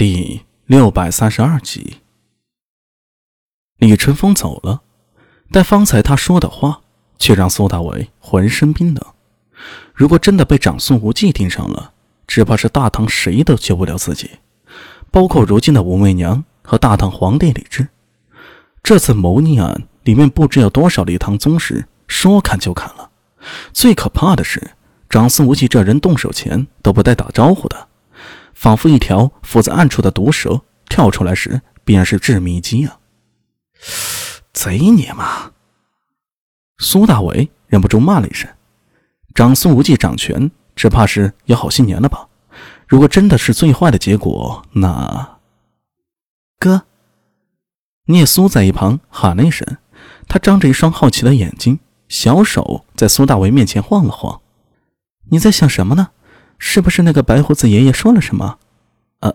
第六百三十二集，李春风走了，但方才他说的话却让苏大伟浑身冰冷。如果真的被长孙无忌盯上了，只怕是大唐谁都救不了自己，包括如今的武媚娘和大唐皇帝李治。这次谋逆案里面不知有多少李唐宗室说砍就砍了。最可怕的是，长孙无忌这人动手前都不带打招呼的。仿佛一条伏在暗处的毒蛇，跳出来时便是致命一击啊！贼你妈！苏大伟忍不住骂了一声：“长孙无忌掌权，只怕是有好些年了吧？如果真的是最坏的结果，那……哥，聂苏在一旁喊了一声，他张着一双好奇的眼睛，小手在苏大伟面前晃了晃：“你在想什么呢？”是不是那个白胡子爷爷说了什么？啊，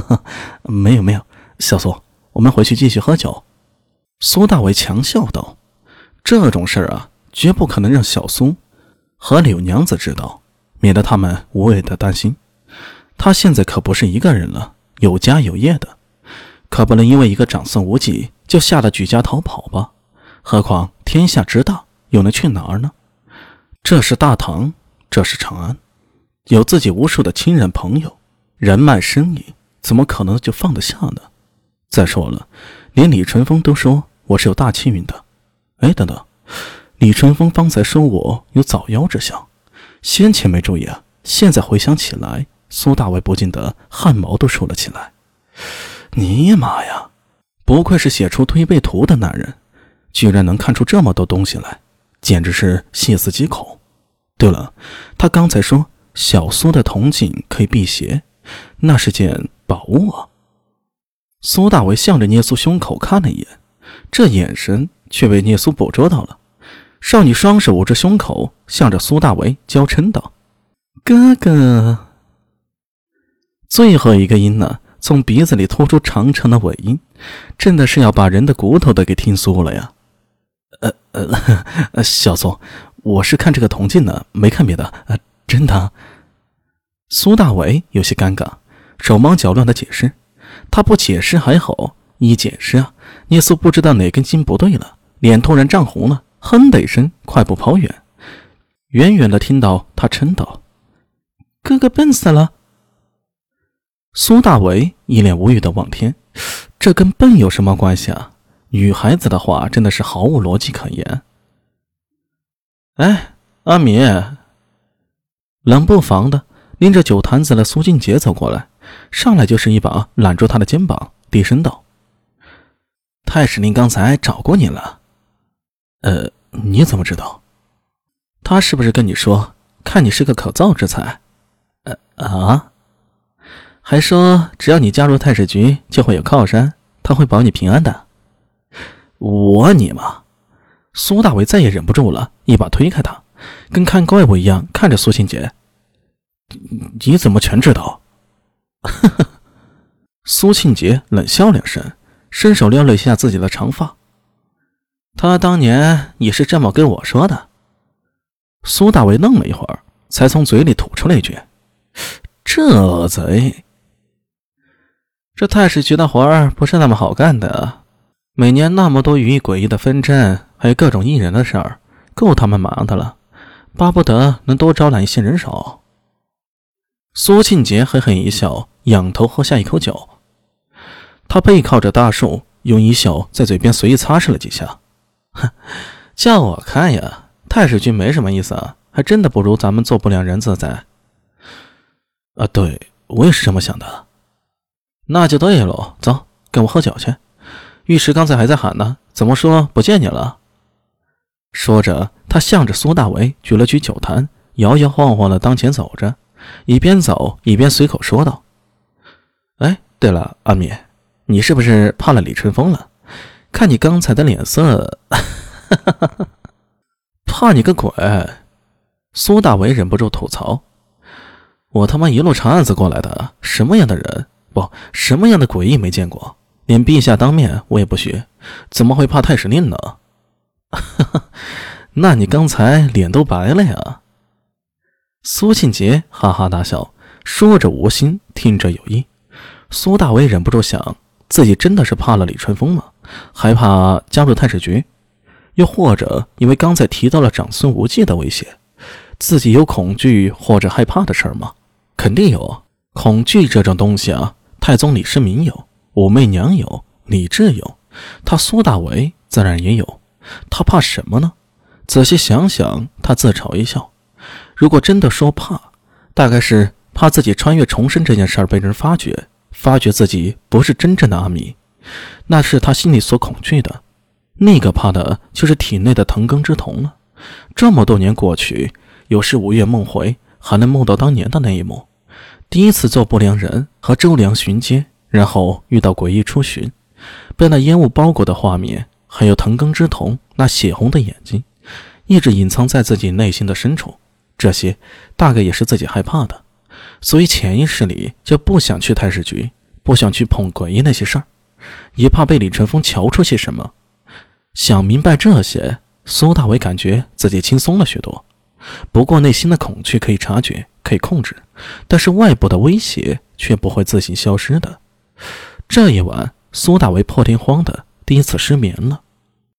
没有没有，小苏，我们回去继续喝酒。苏大伟强笑道：“这种事儿啊，绝不可能让小苏和柳娘子知道，免得他们无谓的担心。他现在可不是一个人了，有家有业的，可不能因为一个长孙无忌就吓得举家逃跑吧？何况天下之大，又能去哪儿呢？这是大唐，这是长安。”有自己无数的亲人朋友、人脉生意，怎么可能就放得下呢？再说了，连李春风都说我是有大气运的。哎，等等，李春风方才说我有早夭之相，先前没注意啊，现在回想起来，苏大伟不禁得汗毛都竖了起来。尼玛呀，不愧是写出推背图的男人，居然能看出这么多东西来，简直是细思极恐。对了，他刚才说。小苏的铜镜可以辟邪，那是件宝物啊！苏大为向着聂苏胸口看了一眼，这眼神却被聂苏捕捉到了。少女双手捂着胸口，向着苏大为娇嗔道：“哥哥。”最后一个音呢，从鼻子里拖出长长的尾音，真的是要把人的骨头都给听酥了呀！呃呃，小苏，我是看这个铜镜呢，没看别的。呃。真的，苏大伟有些尴尬，手忙脚乱的解释。他不解释还好，一解释啊，聂苏不知道哪根筋不对了，脸突然涨红了，哼的一声，快步跑远。远远的听到他嗔道：“哥哥笨死了。”苏大伟一脸无语的望天，这跟笨有什么关系啊？女孩子的话真的是毫无逻辑可言。哎，阿米。冷不防的拎着酒坛子的苏静杰走过来，上来就是一把揽住他的肩膀，低声道：“太史令刚才找过你了。”“呃，你怎么知道？他是不是跟你说，看你是个可造之才？”“呃啊，还说只要你加入太史局，就会有靠山，他会保你平安的。”“我你妈！”苏大伟再也忍不住了，一把推开他。跟看怪物一样看着苏庆杰，你怎么全知道？苏庆杰冷笑两声，伸手撩了一下自己的长发。他当年也是这么跟我说的。苏大为愣了一会儿，才从嘴里吐出了一句：“这贼，这太史局的活儿不是那么好干的，每年那么多寓意诡异的纷争，还有各种异人的事儿，够他们忙的了。”巴不得能多招揽一些人手。苏庆杰嘿嘿一笑，仰头喝下一口酒。他背靠着大树，用衣袖在嘴边随意擦拭了几下。哼，叫我看呀，太史君没什么意思啊，还真的不如咱们做不良人自在。啊，对我也是这么想的。那就对喽，走，跟我喝酒去。玉石刚才还在喊呢，怎么说不见你了？说着，他向着苏大为举了举酒坛，摇摇晃晃的当前走着，一边走一边随口说道：“哎，对了，阿米，你是不是怕了李春风了？看你刚才的脸色，怕你个鬼！”苏大为忍不住吐槽：“我他妈一路查案子过来的，什么样的人，不，什么样的诡异没见过？连陛下当面我也不许，怎么会怕太史令呢？”，那你刚才脸都白了呀？苏庆杰哈哈大笑，说着无心，听着有意。苏大为忍不住想，自己真的是怕了李春风吗？害怕加入太史局？又或者因为刚才提到了长孙无忌的威胁，自己有恐惧或者害怕的事儿吗？肯定有。恐惧这种东西啊，太宗李世民有，武媚娘有，李治有，他苏大为自然也有。他怕什么呢？仔细想想，他自嘲一笑。如果真的说怕，大概是怕自己穿越重生这件事儿被人发觉，发觉自己不是真正的阿弥，那是他心里所恐惧的。那个怕的就是体内的藤根之瞳了。这么多年过去，有时午夜梦回，还能梦到当年的那一幕：第一次做不良人和周良巡街，然后遇到诡异出巡，被那烟雾包裹的画面，还有藤根之瞳那血红的眼睛，一直隐藏在自己内心的深处。这些大概也是自己害怕的，所以潜意识里就不想去太史局，不想去碰诡异那些事儿，也怕被李春风瞧出些什么。想明白这些，苏大伟感觉自己轻松了许多。不过内心的恐惧可以察觉，可以控制，但是外部的威胁却不会自行消失的。这一晚，苏大为破天荒的第一次失眠了。